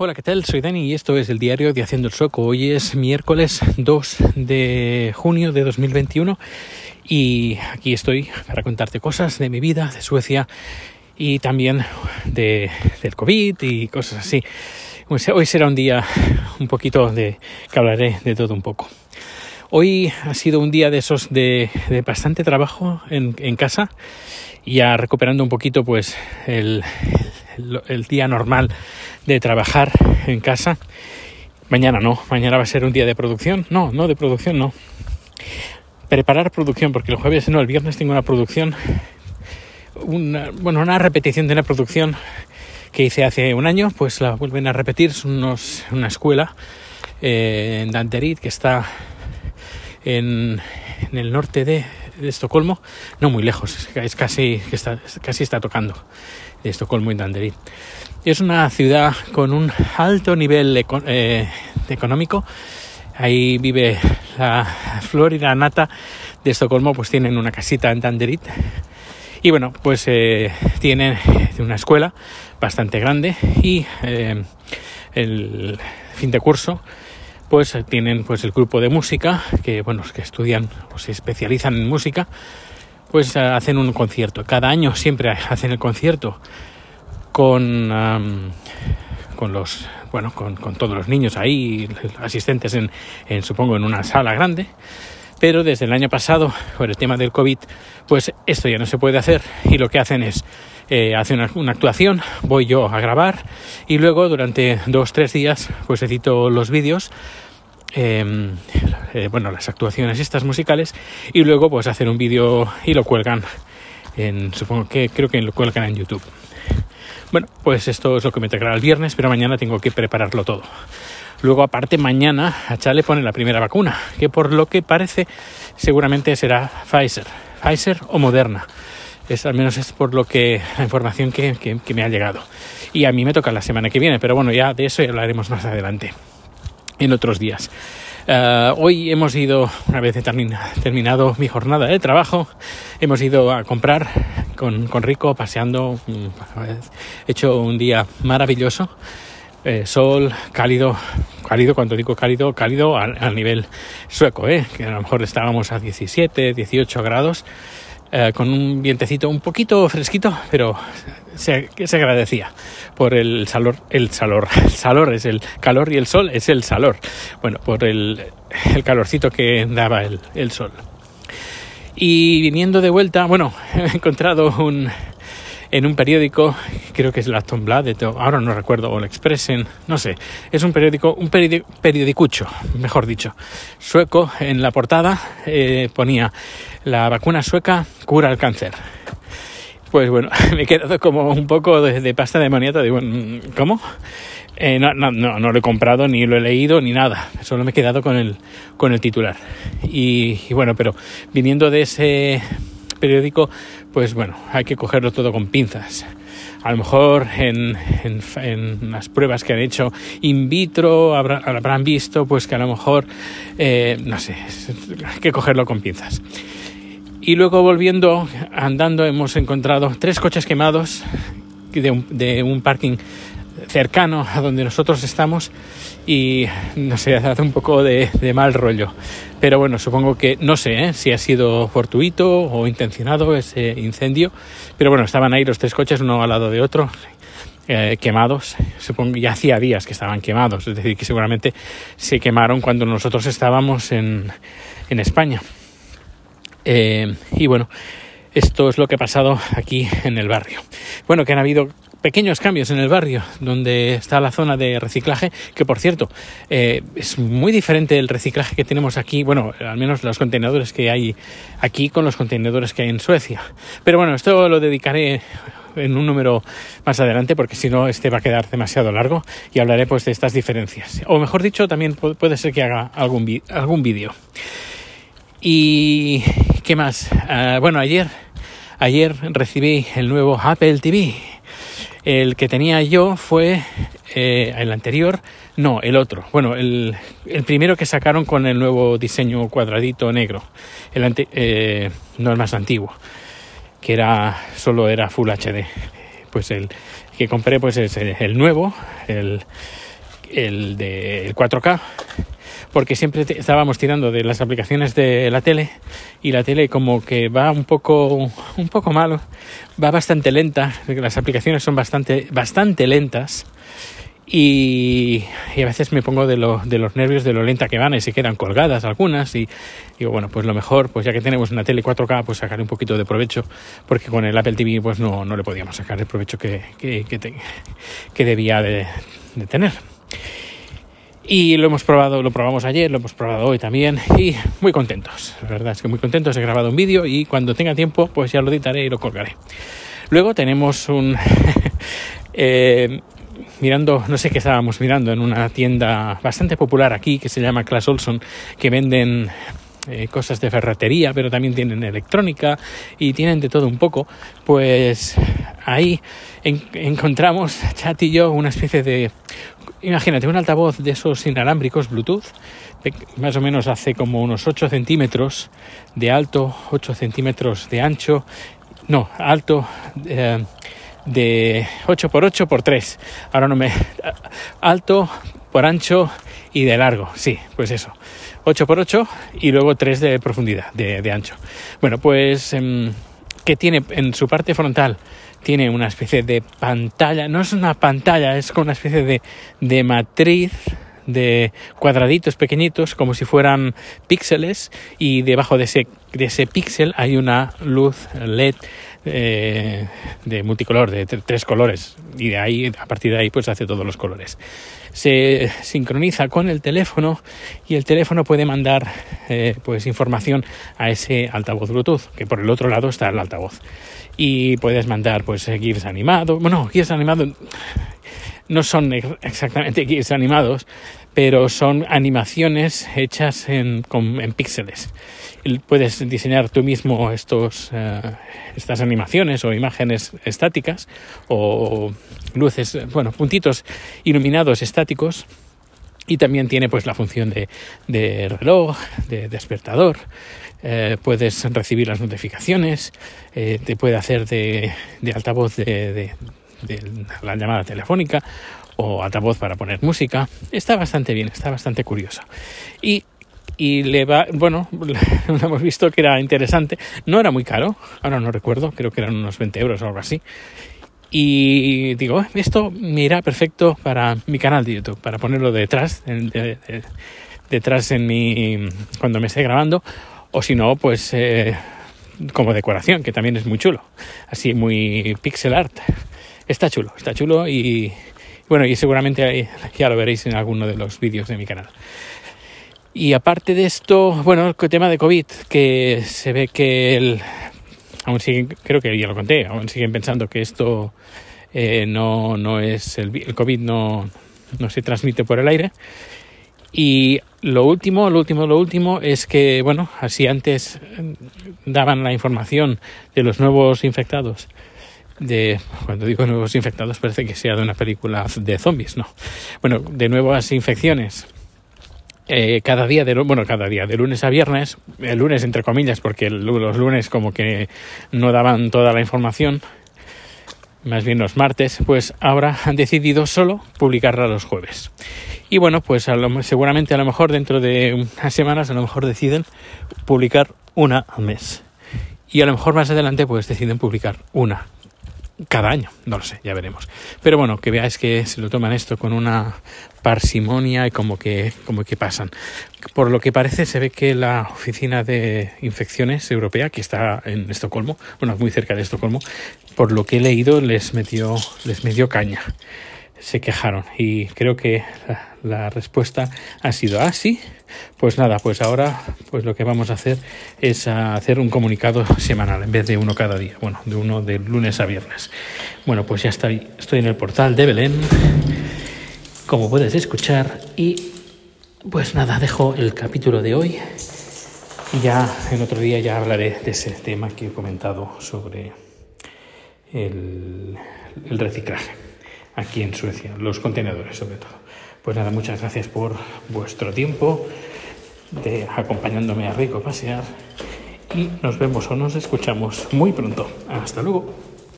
Hola, ¿qué tal? Soy Dani y esto es el diario de Haciendo el Sueco. Hoy es miércoles 2 de junio de 2021 y aquí estoy para contarte cosas de mi vida, de Suecia y también de, del COVID y cosas así. Pues hoy será un día un poquito de que hablaré de todo un poco. Hoy ha sido un día de esos de, de bastante trabajo en, en, casa, ya recuperando un poquito pues el, el, el día normal de trabajar en casa. Mañana no, mañana va a ser un día de producción. No, no de producción, no. Preparar producción, porque el jueves no, el viernes tengo una producción, una, bueno, una repetición de una producción que hice hace un año, pues la vuelven a repetir. Es unos, una escuela eh, en Danderit que está en, en el norte de, de, Estocolmo, no muy lejos, es casi, está, casi está tocando de Estocolmo y Danderit. Es una ciudad con un alto nivel eh, económico. Ahí vive la flor y la nata de Estocolmo, pues tienen una casita en Danderit. Y bueno, pues eh, tienen una escuela bastante grande y eh, el fin de curso pues tienen pues el grupo de música que bueno que estudian o se especializan en música pues hacen un concierto. Cada año siempre hacen el concierto con con los bueno con, con, todos los niños ahí asistentes en, en supongo en una sala grande pero desde el año pasado por el tema del covid pues esto ya no se puede hacer y lo que hacen es eh, una, actuación, voy yo a grabar y luego durante dos, tres días pues edito los vídeos, eh, eh, bueno, las actuaciones estas musicales y luego pues hacer un vídeo y lo cuelgan en, supongo que creo que lo cuelgan en YouTube. Bueno, pues esto es lo que me tocará el viernes, pero mañana tengo que prepararlo todo. Luego, aparte, mañana a Chale pone la primera vacuna, que por lo que parece seguramente será Pfizer, Pfizer o Moderna. Es, al menos es por lo que la información que, que, me ha llegado. Y a mí me toca la semana que viene, pero bueno, ya de eso hablaremos más adelante, en otros días. Uh, hoy hemos ido, una vez termina, terminado mi jornada de trabajo, hemos ido a comprar con, con Rico, paseando, hecho un día maravilloso. Eh, sol cálido, cálido, cuando digo cálido, cálido al, nivel sueco, ¿eh? que a lo mejor estábamos a 17, 18 grados. Eh, con un vientecito un poquito fresquito, pero se, se agradecía por el salor, el salor, el salor es el calor y el sol es el salor. Bueno, por el, calorcito que daba el sol. Y viniendo de vuelta, bueno, he encontrado un, en un periódico, creo que es el Aftonbladet, ahora no recuerdo, o el Expressen, no sé, es un periódico, un periodicucho, mejor dicho, sueco, en la portada eh, ponía la vacuna sueca cura el cáncer. Pues bueno, me he quedado como un poco de, de pasta de maniata, digo, ¿cómo? Eh, no, no, no, no, lo he comprado, ni lo he leído, ni nada. Solo me he quedado con el, con el titular. Y bueno, pero viniendo de ese periódico, pues bueno, hay que cogerlo todo con pinzas. A lo mejor en, en, en las pruebas que han hecho in vitro habrá, habrán visto pues que a lo mejor, eh, no sé, hay que cogerlo con pinzas. Y luego volviendo, andando, hemos encontrado tres coches quemados de un, de un parking cercano a donde nosotros estamos y no sé, hace un poco de, mal rollo. Pero bueno, supongo que no sé ¿eh? si ha sido fortuito o intencionado ese incendio. Pero bueno, estaban ahí los tres coches uno al lado de otro. Eh, quemados, supongo ya hacía días que estaban quemados, es decir, que seguramente se quemaron cuando nosotros estábamos en, en España. Eh, y bueno, esto es lo que ha pasado aquí en el barrio. Bueno, que han habido pequeños cambios en el barrio donde está la zona de reciclaje, que por cierto eh, es muy diferente el reciclaje que tenemos aquí, bueno, al menos los contenedores que hay aquí con los contenedores que hay en Suecia. Pero bueno, esto lo dedicaré en un número más adelante porque si no este va a quedar demasiado largo y hablaré pues de estas diferencias. O mejor dicho, también puede ser que haga algún, algún vídeo. Y qué más? Uh, bueno, ayer, ayer recibí el nuevo Apple TV. El que tenía yo fue eh, el anterior, no, el otro. Bueno, el, primero que sacaron con el nuevo diseño cuadradito negro. El eh, no el más antiguo, que era solo era Full HD. Pues el que compré pues es el, el nuevo, el, el de 4K porque siempre estábamos tirando de las aplicaciones de la tele y la tele como que va un poco un poco malo, va bastante lenta, las aplicaciones son bastante bastante lentas y, a veces me pongo de, de los nervios de lo lenta que van y se quedan colgadas algunas y digo, bueno, pues lo mejor, pues ya que tenemos una tele 4K, pues sacar un poquito de provecho, porque con el Apple TV pues no, no le podíamos sacar el provecho que, que, que, debía de, de tener. Y lo hemos probado, lo probamos ayer, lo hemos probado hoy también y muy contentos. La verdad es que muy contentos. He grabado un vídeo y cuando tenga tiempo pues ya lo editaré y lo colgaré. Luego tenemos un... eh, mirando, no sé qué estábamos mirando, en una tienda bastante popular aquí que se llama Class Olson, que venden eh, cosas de ferretería, pero también tienen electrónica y tienen de todo un poco, pues ahí encontramos, Chat y yo, una especie de, imagínate, un altavoz de esos inalámbricos Bluetooth, más o menos hace como unos 8 centímetros de alto, 8 centímetros de ancho, no, alto, eh, de 8 por 8 por 3. Ahora no me... Alto, por ancho y de largo. Sí, pues eso. 8 por 8 y luego 3 de profundidad, de, ancho. Bueno, pues... Em, que tiene en su parte frontal tiene una especie de pantalla, no es una pantalla, es como una especie de, de matriz de cuadraditos pequeñitos como si fueran píxeles y debajo de ese, de ese píxel hay una luz LED eh, de multicolor, de tres colores, y de ahí, a partir de ahí, pues hace todos los colores. Se sincroniza con el teléfono y el teléfono puede mandar eh, pues información a ese altavoz Bluetooth, que por el otro lado está el altavoz. Y puedes mandar pues GIFs animados, bueno, GIFs animados no son exactamente GIFs animados, pero son animaciones hechas en, en píxeles. Puedes diseñar tú mismo estos, eh, estas animaciones o imágenes estáticas o luces, bueno, puntitos iluminados estáticos y también tiene pues la función de, de reloj, de despertador. Eh, puedes recibir las notificaciones, eh, te puede hacer de, de altavoz de, de la llamada telefónica o altavoz para poner música. Está bastante bien, está bastante curioso. Y, y le va, bueno, lo hemos visto que era interesante. No era muy caro, ahora no recuerdo, creo que eran unos 20 euros o algo así. Y digo, esto me irá perfecto para mi canal de YouTube, para ponerlo detrás, detrás en mi, cuando me esté grabando, o si no, pues eh, como decoración, que también es muy chulo, así muy pixel art. Está chulo, está chulo y bueno, y seguramente ya lo veréis en alguno de los vídeos de mi canal. Y aparte de esto, bueno, el tema de COVID, que se ve que el, aún siguen, creo que ya lo conté, aún siguen pensando que esto eh, no, no es el, el COVID no, no se transmite por el aire. Y lo último, lo último, lo último es que, bueno, así antes daban la información de los nuevos infectados cuando digo nuevos infectados parece que sea de una película de zombies, no. Bueno, de nuevas infecciones. Eh, cada día de bueno cada día de lunes a viernes el lunes entre comillas porque los lunes como que no daban toda la información más bien los martes pues ahora han decidido solo publicarla los jueves y bueno pues seguramente a lo mejor dentro de unas semanas a lo mejor deciden publicar una al mes y a lo mejor más adelante pues deciden publicar una cada año, no lo sé, ya veremos. Pero bueno, que veáis que se lo toman esto con una parsimonia y como que, como que pasan. Por lo que parece, se ve que la oficina de infecciones europea, que está en Estocolmo, bueno, muy cerca de Estocolmo, por lo que he leído, les metió, les metió caña se quejaron y creo que la, respuesta ha sido así. Ah, pues nada, pues ahora pues lo que vamos a hacer es hacer un comunicado semanal en vez de uno cada día, bueno, de uno de lunes a viernes. Bueno, pues ya estoy, estoy en el portal de Belén, como puedes escuchar, y pues nada, dejo el capítulo de hoy y ya en otro día ya hablaré de ese tema que he comentado sobre el reciclaje aquí en Suecia, los contenedores sobre todo. Pues nada, muchas gracias por vuestro tiempo de acompañándome a Rico pasear y nos vemos o nos escuchamos muy pronto. Hasta luego.